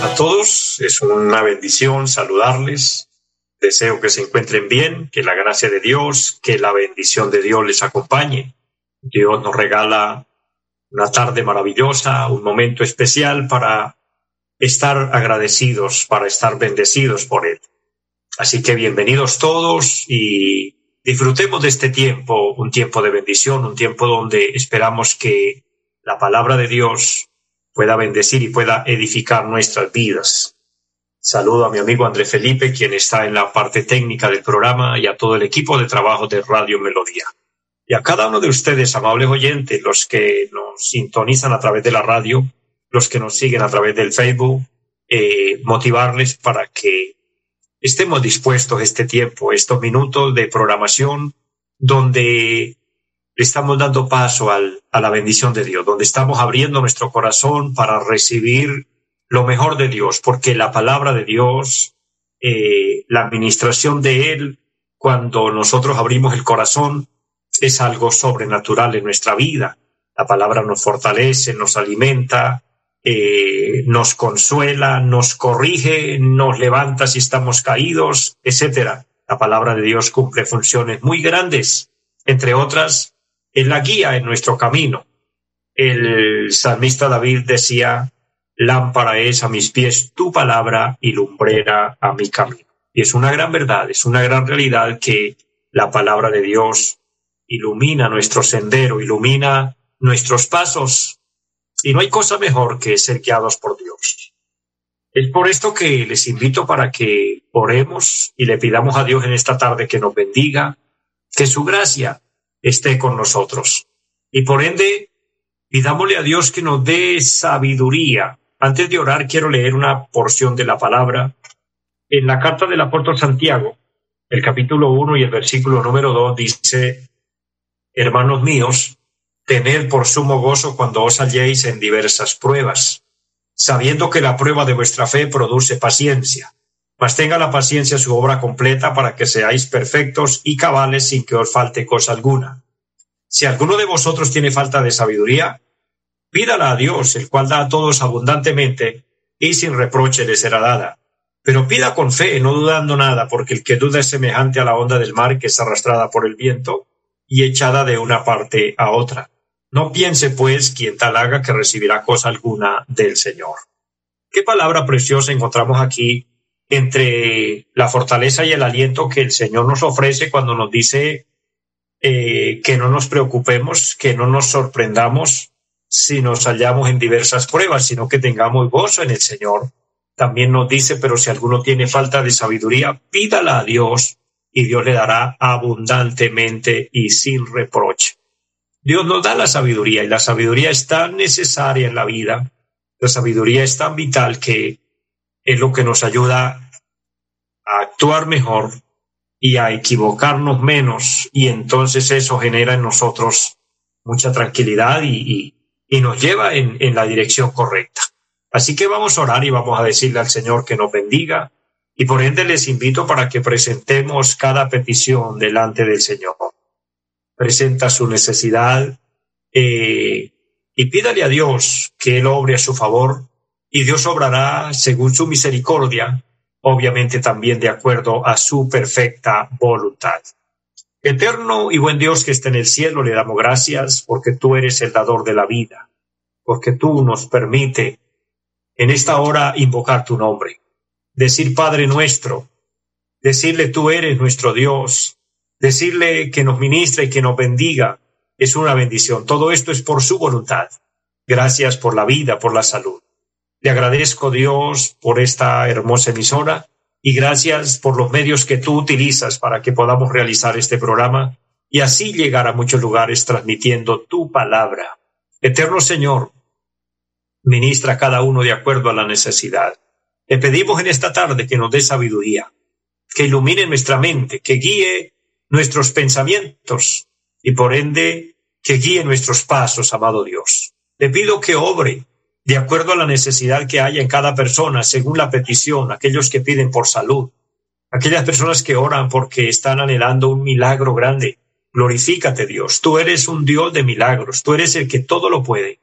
a todos. Es una bendición saludarles. Deseo que se encuentren bien, que la gracia de Dios, que la bendición de Dios les acompañe. Dios nos regala una tarde maravillosa, un momento especial para estar agradecidos, para estar bendecidos por Él. Así que bienvenidos todos y disfrutemos de este tiempo, un tiempo de bendición, un tiempo donde esperamos que la palabra de Dios pueda bendecir y pueda edificar nuestras vidas. Saludo a mi amigo André Felipe, quien está en la parte técnica del programa, y a todo el equipo de trabajo de Radio Melodía. Y a cada uno de ustedes, amables oyentes, los que nos sintonizan a través de la radio, los que nos siguen a través del Facebook, eh, motivarles para que estemos dispuestos este tiempo, estos minutos de programación, donde estamos dando paso a la bendición de Dios, donde estamos abriendo nuestro corazón para recibir lo mejor de Dios, porque la palabra de Dios, eh, la administración de Él, cuando nosotros abrimos el corazón, es algo sobrenatural en nuestra vida. La palabra nos fortalece, nos alimenta, eh, nos consuela, nos corrige, nos levanta si estamos caídos, etcétera. La palabra de Dios cumple funciones muy grandes, entre otras, es la guía en nuestro camino. El salmista David decía, lámpara es a mis pies tu palabra y lumbrera a mi camino. Y es una gran verdad, es una gran realidad que la palabra de Dios ilumina nuestro sendero, ilumina nuestros pasos, y no hay cosa mejor que ser guiados por Dios. Es por esto que les invito para que oremos y le pidamos a Dios en esta tarde que nos bendiga, que su gracia esté con nosotros. Y por ende, pidámosle a Dios que nos dé sabiduría. Antes de orar, quiero leer una porción de la palabra. En la carta del apóstol Santiago, el capítulo 1 y el versículo número 2 dice, Hermanos míos, tened por sumo gozo cuando os halléis en diversas pruebas, sabiendo que la prueba de vuestra fe produce paciencia. Mas tenga la paciencia su obra completa para que seáis perfectos y cabales sin que os falte cosa alguna. Si alguno de vosotros tiene falta de sabiduría, pídala a Dios, el cual da a todos abundantemente y sin reproche le será dada. Pero pida con fe, no dudando nada, porque el que duda es semejante a la onda del mar que es arrastrada por el viento y echada de una parte a otra. No piense, pues, quien tal haga que recibirá cosa alguna del Señor. Qué palabra preciosa encontramos aquí entre la fortaleza y el aliento que el Señor nos ofrece cuando nos dice eh, que no nos preocupemos, que no nos sorprendamos si nos hallamos en diversas pruebas, sino que tengamos gozo en el Señor. También nos dice, pero si alguno tiene falta de sabiduría, pídala a Dios y Dios le dará abundantemente y sin reproche. Dios nos da la sabiduría y la sabiduría es tan necesaria en la vida, la sabiduría es tan vital que es lo que nos ayuda a actuar mejor y a equivocarnos menos. Y entonces eso genera en nosotros mucha tranquilidad y, y, nos lleva en, en la dirección correcta. Así que vamos a orar y vamos a decirle al Señor que nos bendiga. Y por ende les invito para que presentemos cada petición delante del Señor. Presenta su necesidad eh, y pídale a Dios que Él obre a su favor y Dios obrará según su misericordia, obviamente también de acuerdo a su perfecta voluntad. Eterno y buen Dios que está en el cielo, le damos gracias porque tú eres el dador de la vida, porque tú nos permite en esta hora invocar tu nombre, decir Padre nuestro, decirle tú eres nuestro Dios, Decirle que nos ministra y que nos bendiga es una bendición. Todo esto es por su voluntad. Gracias por la vida, por la salud. Le agradezco, Dios, por esta hermosa emisora y gracias por los medios que tú utilizas para que podamos realizar este programa y así llegar a muchos lugares transmitiendo tu palabra. Eterno Señor, Ministra a cada uno de acuerdo a la necesidad. Le pedimos en esta tarde que nos dé sabiduría, que ilumine nuestra mente, que guíe nuestros pensamientos y por ende que guíe nuestros pasos, amado Dios. Le pido que obre de acuerdo a la necesidad que haya en cada persona, según la petición, aquellos que piden por salud, aquellas personas que oran porque están anhelando un milagro grande. Glorifícate Dios, tú eres un Dios de milagros, tú eres el que todo lo puede.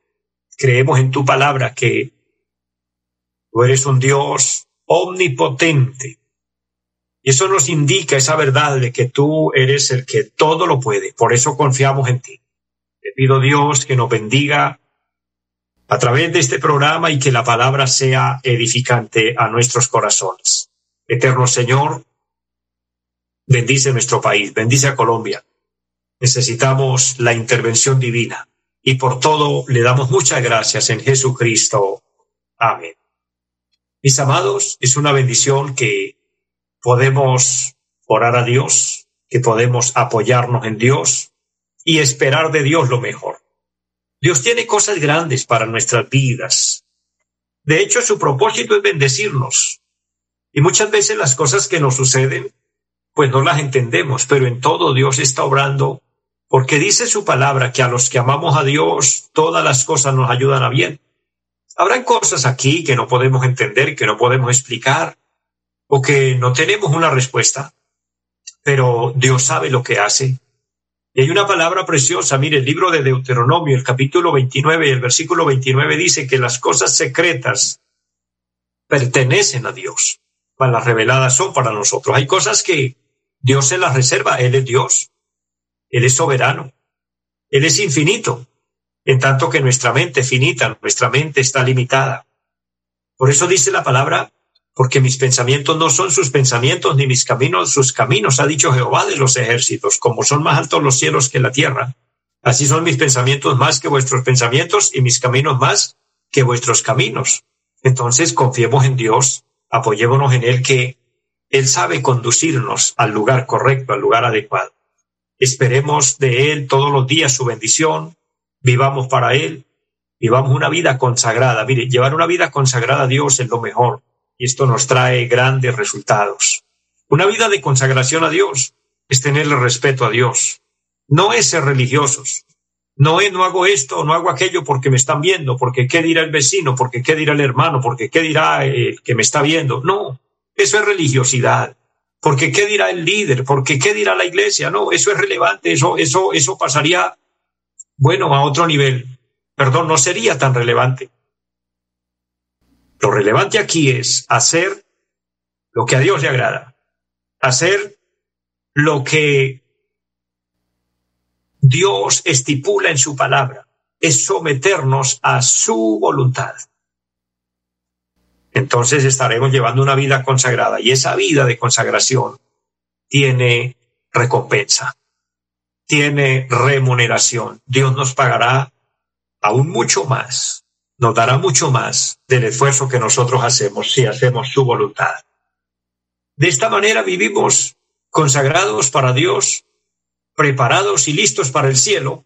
Creemos en tu palabra que tú eres un Dios omnipotente. Y eso nos indica esa verdad de que tú eres el que todo lo puede. Por eso confiamos en ti. Te pido Dios que nos bendiga a través de este programa y que la palabra sea edificante a nuestros corazones. Eterno Señor, bendice nuestro país, bendice a Colombia. Necesitamos la intervención divina y por todo le damos muchas gracias en Jesucristo. Amén. Mis amados, es una bendición que podemos orar a Dios, que podemos apoyarnos en Dios y esperar de Dios lo mejor. Dios tiene cosas grandes para nuestras vidas. De hecho, su propósito es bendecirnos. Y muchas veces las cosas que nos suceden, pues no las entendemos, pero en todo Dios está obrando, porque dice su palabra que a los que amamos a Dios, todas las cosas nos ayudan a bien. Habrán cosas aquí que no podemos entender, que no podemos explicar, o que no tenemos una respuesta, pero Dios sabe lo que hace. Y hay una palabra preciosa, mire, el libro de Deuteronomio, el capítulo 29 y el versículo 29 dice que las cosas secretas pertenecen a Dios las reveladas son para nosotros. Hay cosas que Dios se las reserva, Él es Dios, Él es soberano, Él es infinito, en tanto que nuestra mente finita, nuestra mente está limitada. Por eso dice la palabra, porque mis pensamientos no son sus pensamientos, ni mis caminos sus caminos, ha dicho Jehová de los ejércitos, como son más altos los cielos que la tierra. Así son mis pensamientos más que vuestros pensamientos y mis caminos más que vuestros caminos. Entonces confiemos en Dios, apoyémonos en Él que Él sabe conducirnos al lugar correcto, al lugar adecuado. Esperemos de Él todos los días su bendición, vivamos para Él, vivamos una vida consagrada. Mire, llevar una vida consagrada a Dios es lo mejor y esto nos trae grandes resultados. Una vida de consagración a Dios es tenerle respeto a Dios. No es ser religiosos, no, no hago esto, no hago aquello porque me están viendo, porque qué dirá el vecino, porque qué dirá el hermano, porque qué dirá el que me está viendo. No, eso es religiosidad. Porque qué dirá el líder, porque qué dirá la iglesia. No, eso es relevante, eso, eso, eso pasaría, bueno, a otro nivel. Perdón, no sería tan relevante. Lo relevante aquí es hacer lo que a Dios le agrada, hacer lo que Dios estipula en su palabra, es someternos a su voluntad. Entonces estaremos llevando una vida consagrada y esa vida de consagración tiene recompensa, tiene remuneración. Dios nos pagará aún mucho más, nos dará mucho más del esfuerzo que nosotros hacemos si hacemos su voluntad. De esta manera vivimos consagrados para Dios preparados y listos para el cielo,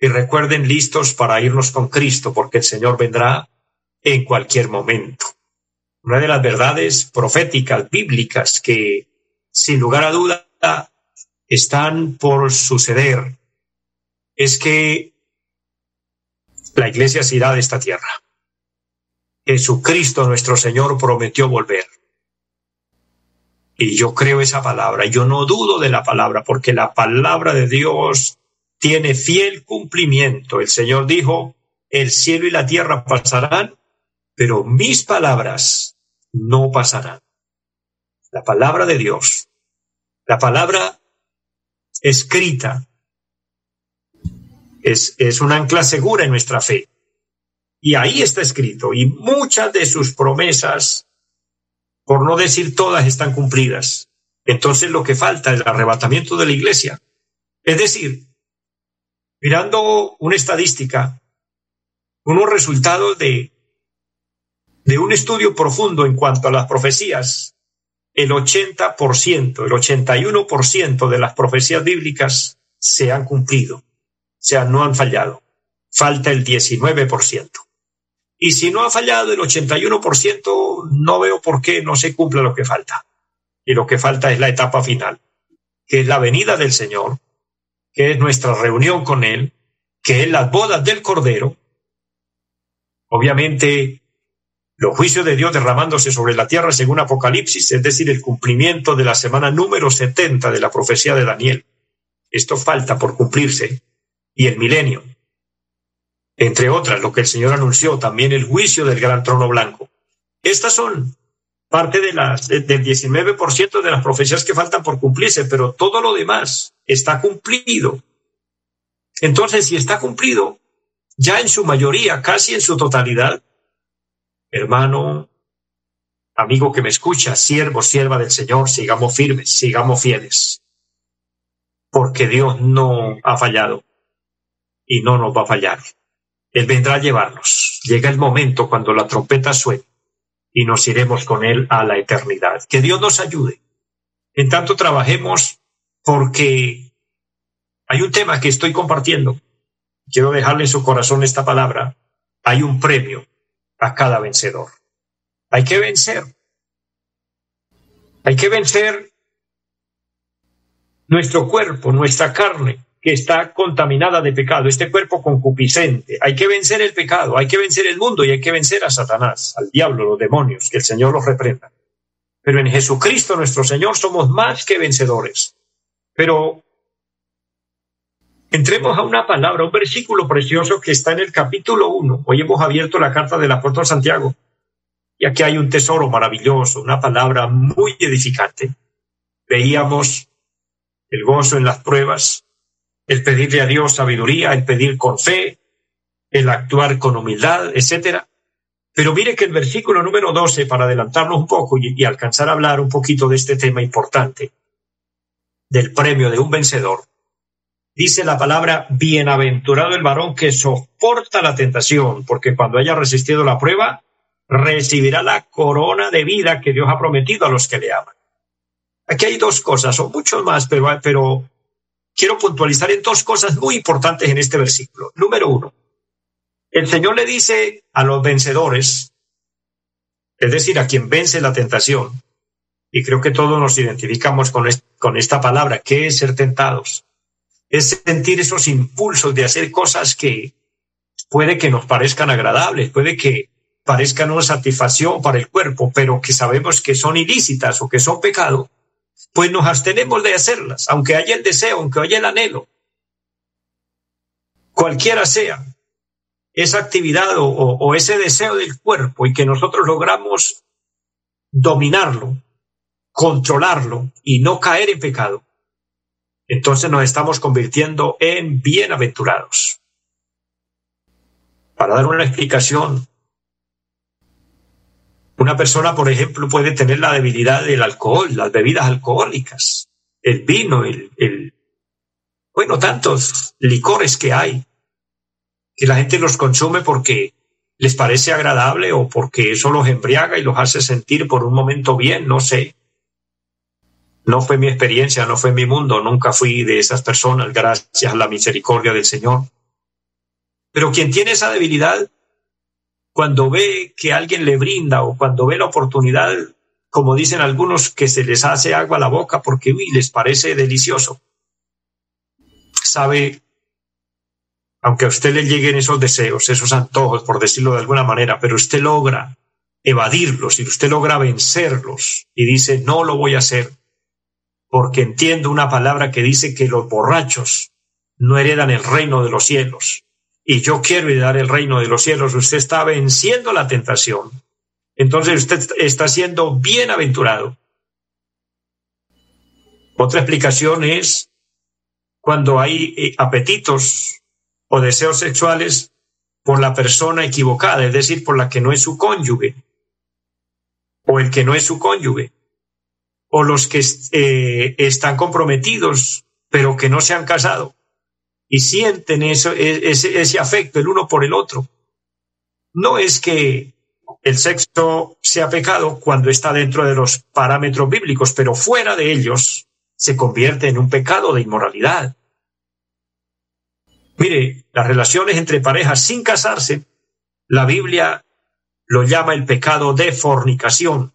y recuerden listos para irnos con Cristo, porque el Señor vendrá en cualquier momento. Una de las verdades proféticas bíblicas que, sin lugar a duda, están por suceder es que la iglesia se irá de esta tierra. Jesucristo nuestro Señor prometió volver. Y yo creo esa palabra, yo no dudo de la palabra, porque la palabra de Dios tiene fiel cumplimiento. El Señor dijo, el cielo y la tierra pasarán, pero mis palabras no pasarán. La palabra de Dios, la palabra escrita, es, es un ancla segura en nuestra fe. Y ahí está escrito, y muchas de sus promesas por no decir todas, están cumplidas. Entonces lo que falta es el arrebatamiento de la iglesia. Es decir, mirando una estadística, unos resultados de, de un estudio profundo en cuanto a las profecías, el 80%, el 81% de las profecías bíblicas se han cumplido, sea, no han fallado. Falta el 19%. Y si no ha fallado el 81%, no veo por qué no se cumpla lo que falta. Y lo que falta es la etapa final, que es la venida del Señor, que es nuestra reunión con Él, que es las bodas del Cordero. Obviamente, los juicios de Dios derramándose sobre la tierra según Apocalipsis, es decir, el cumplimiento de la semana número 70 de la profecía de Daniel. Esto falta por cumplirse. Y el milenio. Entre otras, lo que el Señor anunció, también el juicio del gran trono blanco. Estas son parte de las, del 19% de las profecías que faltan por cumplirse, pero todo lo demás está cumplido. Entonces, si está cumplido, ya en su mayoría, casi en su totalidad, hermano, amigo que me escucha, siervo, sierva del Señor, sigamos firmes, sigamos fieles, porque Dios no ha fallado y no nos va a fallar. Él vendrá a llevarnos. Llega el momento cuando la trompeta suene y nos iremos con Él a la eternidad. Que Dios nos ayude. En tanto trabajemos porque hay un tema que estoy compartiendo. Quiero dejarle en su corazón esta palabra. Hay un premio a cada vencedor. Hay que vencer. Hay que vencer nuestro cuerpo, nuestra carne, que está contaminada de pecado, este cuerpo concupiscente. Hay que vencer el pecado, hay que vencer el mundo y hay que vencer a Satanás, al diablo, los demonios, que el Señor los reprenda. Pero en Jesucristo nuestro Señor somos más que vencedores. Pero entremos a una palabra, un versículo precioso que está en el capítulo 1. Hoy hemos abierto la carta del apóstol Santiago. Y aquí hay un tesoro maravilloso, una palabra muy edificante. Veíamos el gozo en las pruebas, el pedirle a Dios sabiduría, el pedir con fe, el actuar con humildad, etcétera. Pero mire que el versículo número 12, para adelantarnos un poco y, alcanzar a hablar un poquito de este tema importante, del premio de un vencedor, dice la palabra, bienaventurado el varón que soporta la tentación, porque cuando haya resistido la prueba, recibirá la corona de vida que Dios ha prometido a los que le aman. Aquí hay dos cosas, son muchos más, pero quiero puntualizar en dos cosas muy importantes en este versículo. Número uno, el Señor le dice a los vencedores, es decir, a quien vence la tentación, y creo que todos nos identificamos con, esta palabra, que es ser tentados, es sentir esos impulsos de hacer cosas que puede que nos parezcan agradables, puede que parezcan una satisfacción para el cuerpo, pero que sabemos que son ilícitas o que son pecado, pues nos abstenemos de hacerlas, aunque haya el deseo, aunque haya el anhelo. Cualquiera sea esa actividad o, o, ese deseo del cuerpo y que nosotros logramos dominarlo, controlarlo y no caer en pecado, entonces nos estamos convirtiendo en bienaventurados. Para dar una explicación, una persona, por ejemplo, puede tener la debilidad del alcohol, las bebidas alcohólicas, el vino, el, bueno, tantos licores que hay, que la gente los consume porque les parece agradable o porque eso los embriaga y los hace sentir por un momento bien, no sé. No fue mi experiencia, no fue mi mundo, nunca fui de esas personas, gracias a la misericordia del Señor. Pero quien tiene esa debilidad cuando ve que alguien le brinda o cuando ve la oportunidad, como dicen algunos, que se les hace agua a la boca porque les parece delicioso. Sabe, aunque a usted le lleguen esos deseos, esos antojos, por decirlo de alguna manera, pero usted logra evadirlos y usted logra vencerlos y dice, no lo voy a hacer, porque entiendo una palabra que dice que los borrachos no heredan el reino de los cielos y yo quiero heredar el reino de los cielos, usted está venciendo la tentación. Entonces usted está siendo bienaventurado. Otra explicación es cuando hay eh, apetitos o deseos sexuales por la persona equivocada, es decir, por la que no es su cónyuge, o el que no es su cónyuge, o los que eh, están comprometidos pero que no se han casado y sienten eso, e, ese, ese afecto el uno por el otro. No es que el sexo sea pecado cuando está dentro de los parámetros bíblicos, pero fuera de ellos se convierte en un pecado de inmoralidad. Mire, las relaciones entre parejas sin casarse, la Biblia lo llama el pecado de fornicación,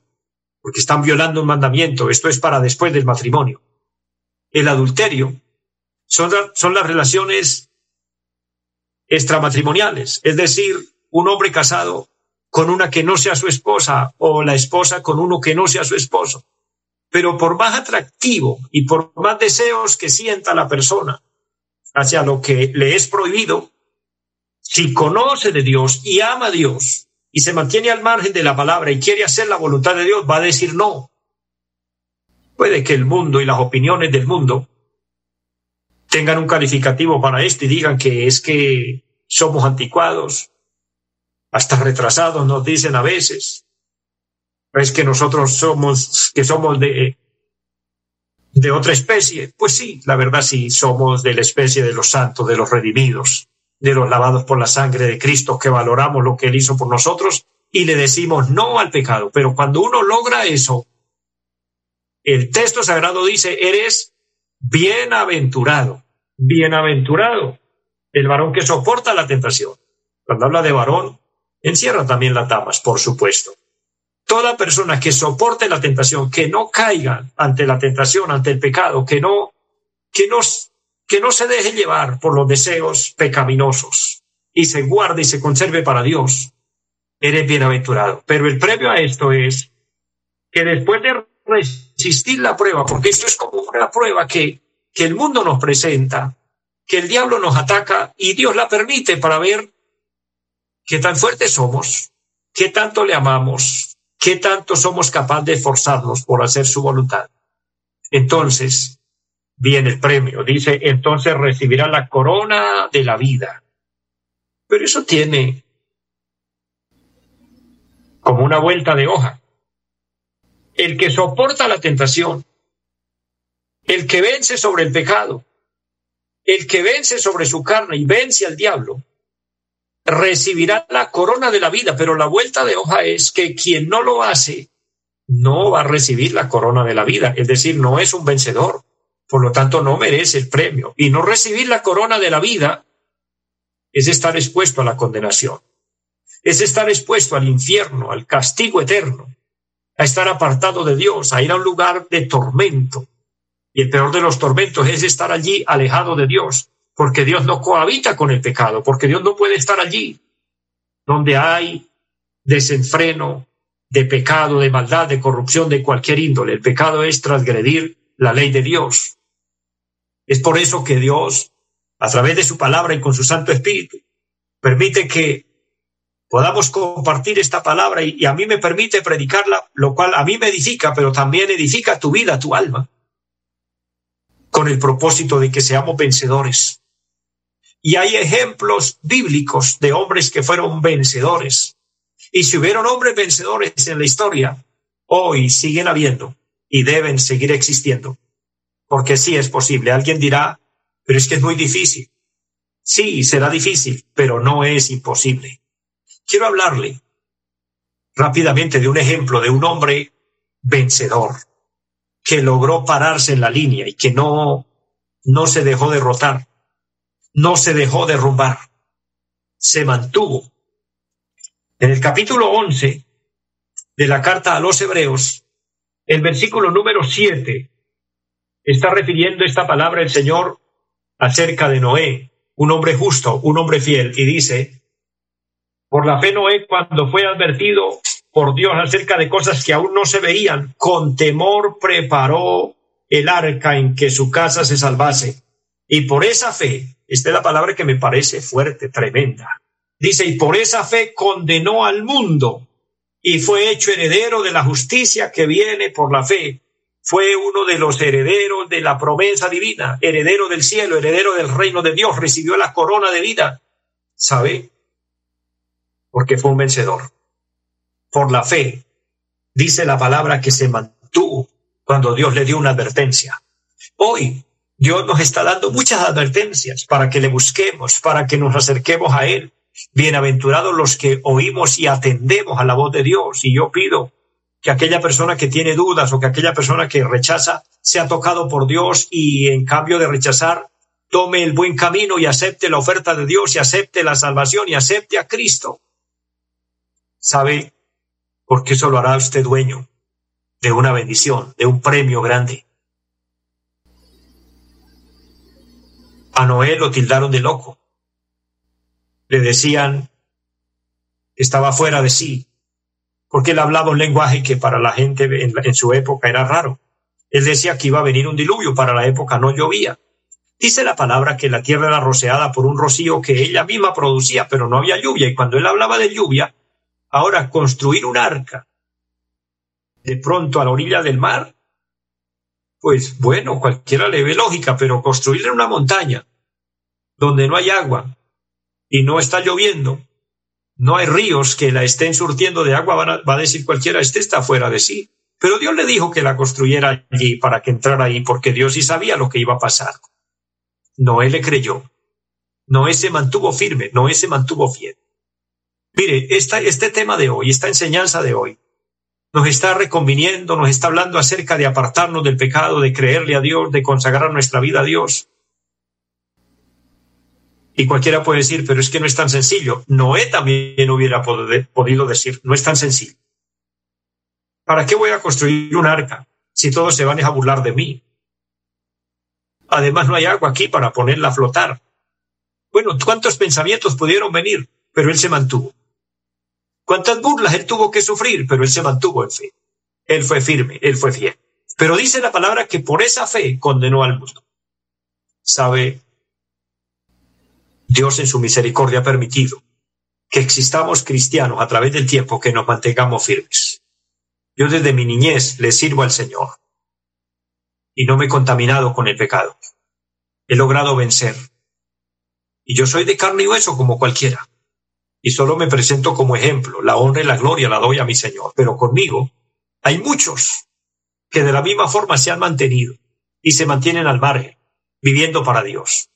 porque están violando un mandamiento. Esto es para después del matrimonio. El adulterio son, son las relaciones extramatrimoniales, es decir, un hombre casado con una que no sea su esposa o la esposa con uno que no sea su esposo. Pero por más atractivo y por más deseos que sienta la persona hacia lo que le es prohibido, si conoce de Dios y ama a Dios y se mantiene al margen de la palabra y quiere hacer la voluntad de Dios, va a decir no. Puede que el mundo y las opiniones del mundo tengan un calificativo para esto y digan que es que somos anticuados, hasta retrasados nos dicen a veces. Es que nosotros somos, que somos de, de otra especie. Pues sí, la verdad sí, somos de la especie de los santos, de los redimidos, de los lavados por la sangre de Cristo, que valoramos lo que Él hizo por nosotros y le decimos no al pecado. Pero cuando uno logra eso, el texto sagrado dice, eres bienaventurado bienaventurado el varón que soporta la tentación. Cuando habla de varón, encierra también las damas, por supuesto. Toda persona que soporte la tentación, que no caiga ante la tentación, ante el pecado, que no, que no, que no se deje llevar por los deseos pecaminosos y se guarde y se conserve para Dios, eres bienaventurado. Pero el premio a esto es que después de resistir la prueba, porque esto es como una prueba que que el mundo nos presenta, que el diablo nos ataca y Dios la permite para ver qué tan fuertes somos, qué tanto le amamos, qué tanto somos capaces de esforzarnos por hacer su voluntad. Entonces viene el premio, dice, entonces recibirá la corona de la vida. Pero eso tiene como una vuelta de hoja. El que soporta la tentación el que vence sobre el pecado, el que vence sobre su carne y vence al diablo, recibirá la corona de la vida, pero la vuelta de hoja es que quien no lo hace no va a recibir la corona de la vida, es decir, no es un vencedor, por lo tanto no merece el premio. Y no recibir la corona de la vida es estar expuesto a la condenación, es estar expuesto al infierno, al castigo eterno, a estar apartado de Dios, a ir a un lugar de tormento, y el peor de los tormentos es estar allí alejado de Dios, porque Dios no cohabita con el pecado, porque Dios no puede estar allí donde hay desenfreno de pecado, de maldad, de corrupción, de cualquier índole. El pecado es transgredir la ley de Dios. Es por eso que Dios, a través de su palabra y con su Santo Espíritu, permite que podamos compartir esta palabra y, y, a mí me permite predicarla, lo cual a mí me edifica, pero también edifica tu vida, tu alma con el propósito de que seamos vencedores. Y hay ejemplos bíblicos de hombres que fueron vencedores. Y si hubieron hombres vencedores en la historia, hoy siguen habiendo y deben seguir existiendo. Porque sí es posible. Alguien dirá, pero es que es muy difícil. Sí, será difícil, pero no es imposible. Quiero hablarle rápidamente de un ejemplo de un hombre vencedor que logró pararse en la línea y que no, no se dejó derrotar, no se dejó derrumbar, se mantuvo. En el capítulo 11 de la carta a los Hebreos, el versículo número 7 está refiriendo esta palabra el Señor acerca de Noé, un hombre justo, un hombre fiel, y dice, por la fe Noé cuando fue advertido por Dios acerca de cosas que aún no se veían, con temor preparó el arca en que su casa se salvase. Y por esa fe, esta es la palabra que me parece fuerte, tremenda. Dice, y por esa fe condenó al mundo y fue hecho heredero de la justicia que viene por la fe. Fue uno de los herederos de la promesa divina, heredero del cielo, heredero del reino de Dios, recibió la corona de vida. ¿Sabe? Porque fue un vencedor por la fe, dice la palabra que se mantuvo cuando Dios le dio una advertencia. Hoy Dios nos está dando muchas advertencias para que le busquemos, para que nos acerquemos a Él. Bienaventurados los que oímos y atendemos a la voz de Dios. Y yo pido que aquella persona que tiene dudas o que aquella persona que rechaza sea tocado por Dios y en cambio de rechazar, tome el buen camino y acepte la oferta de Dios y acepte la salvación y acepte a Cristo ¿Sabe por qué eso lo hará usted dueño de una bendición, de un premio grande? A Noé lo tildaron de loco. Le decían que estaba fuera de sí, porque él hablaba un lenguaje que para la gente en, su época era raro. Él decía que iba a venir un diluvio, para la época no llovía. Dice la palabra que la tierra era rociada por un rocío que ella misma producía, pero no había lluvia. Y cuando él hablaba de lluvia, ahora construir un arca de pronto a la orilla del mar, pues bueno, cualquiera le ve lógica, pero construirle una montaña donde no hay agua y no está lloviendo, no hay ríos que la estén surtiendo de agua, va a decir cualquiera, este está fuera de sí. Pero Dios le dijo que la construyera allí para que entrara ahí, porque Dios sí sabía lo que iba a pasar. Noé le creyó. Noé se mantuvo firme, Noé se mantuvo fiel. Mire, esta, este tema de hoy, esta enseñanza de hoy, nos está reconviniendo, nos está hablando acerca de apartarnos del pecado, de creerle a Dios, de consagrar nuestra vida a Dios. Y cualquiera puede decir, pero es que no es tan sencillo. Noé también hubiera podido decir, no es tan sencillo. ¿Para qué voy a construir un arca si todos se van a burlar de mí? Además, no hay agua aquí para ponerla a flotar. Bueno, ¿cuántos pensamientos pudieron venir? Pero él se mantuvo. ¿Cuántas burlas él tuvo que sufrir? Pero él se mantuvo en fe. Él fue firme, él fue fiel. Pero dice la palabra que por esa fe condenó al mundo. ¿Sabe? Dios en su misericordia ha permitido que existamos cristianos a través del tiempo que nos mantengamos firmes. Yo desde mi niñez le sirvo al Señor y no me he contaminado con el pecado. He logrado vencer. Y yo soy de carne y hueso como cualquiera y solo me presento como ejemplo. La honra y la gloria la doy a mi Señor. Pero conmigo hay muchos que de la misma forma se han mantenido y se mantienen al margen, viviendo para Dios.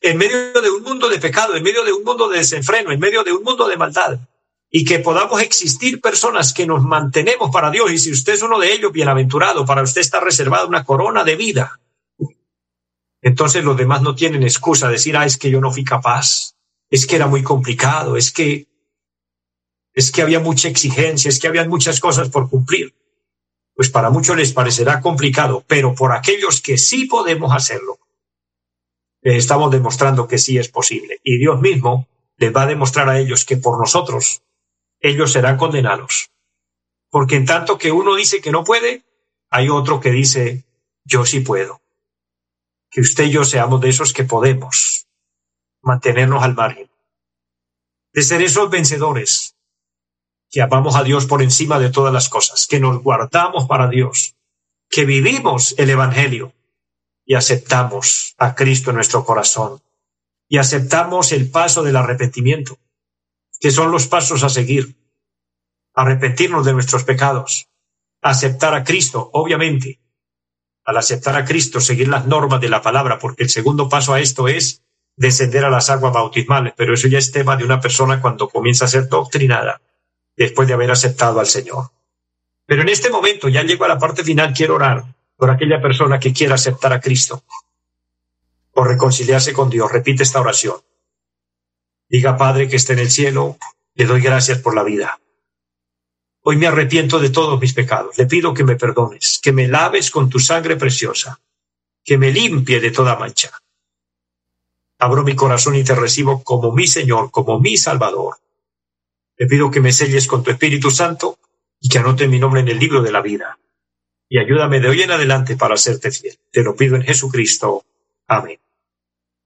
En medio de un mundo de pecado, en medio de un mundo de desenfreno, en medio de un mundo de maldad, y que podamos existir personas que nos mantenemos para Dios. Y si usted es uno de ellos, bienaventurado, para usted está reservada una corona de vida. Entonces los demás no tienen excusa de decir, ah, es que yo no fui capaz es que era muy complicado, es que, es que había mucha exigencia, es que había muchas cosas por cumplir. Pues para muchos les parecerá complicado, pero por aquellos que sí podemos hacerlo, les estamos demostrando que sí es posible. Y Dios mismo les va a demostrar a ellos que por nosotros ellos serán condenados. Porque en tanto que uno dice que no puede, hay otro que dice, yo sí puedo. Que usted y yo seamos de esos que podemos mantenernos al margen, de ser esos vencedores que amamos a Dios por encima de todas las cosas, que nos guardamos para Dios, que vivimos el Evangelio y aceptamos a Cristo en nuestro corazón y aceptamos el paso del arrepentimiento, que son los pasos a seguir, arrepentirnos de nuestros pecados, aceptar a Cristo, obviamente, al aceptar a Cristo, seguir las normas de la palabra, porque el segundo paso a esto es descender a las aguas bautismales, pero eso ya es tema de una persona cuando comienza a ser doctrinada después de haber aceptado al Señor. Pero en este momento, ya llego a la parte final, quiero orar por aquella persona que quiera aceptar a Cristo o reconciliarse con Dios. Repite esta oración. Diga, Padre que esté en el cielo, le doy gracias por la vida. Hoy me arrepiento de todos mis pecados. Le pido que me perdones, que me laves con tu sangre preciosa, que me limpie de toda mancha abro mi corazón y te recibo como mi Señor, como mi Salvador. Te pido que me selles con tu Espíritu Santo y que anote mi nombre en el libro de la vida. Y ayúdame de hoy en adelante para hacerte fiel. Te lo pido en Jesucristo. Amén.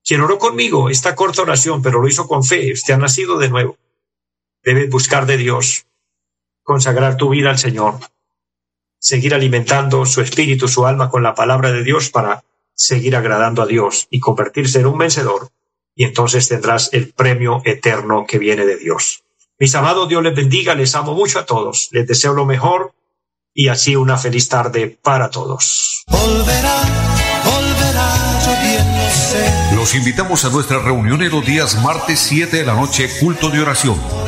Quien oró conmigo esta corta oración, pero lo hizo con fe, usted ha nacido de nuevo. Debes buscar de Dios, consagrar tu vida al Señor, seguir alimentando su espíritu, su alma con la palabra de Dios para seguir agradando a Dios y convertirse en un vencedor, y entonces tendrás el premio eterno que viene de Dios. Mis amados, Dios les bendiga, les amo mucho a todos, les deseo lo mejor y así una feliz tarde para todos. Los invitamos a nuestra reunión en los días martes 7 de la noche, culto de oración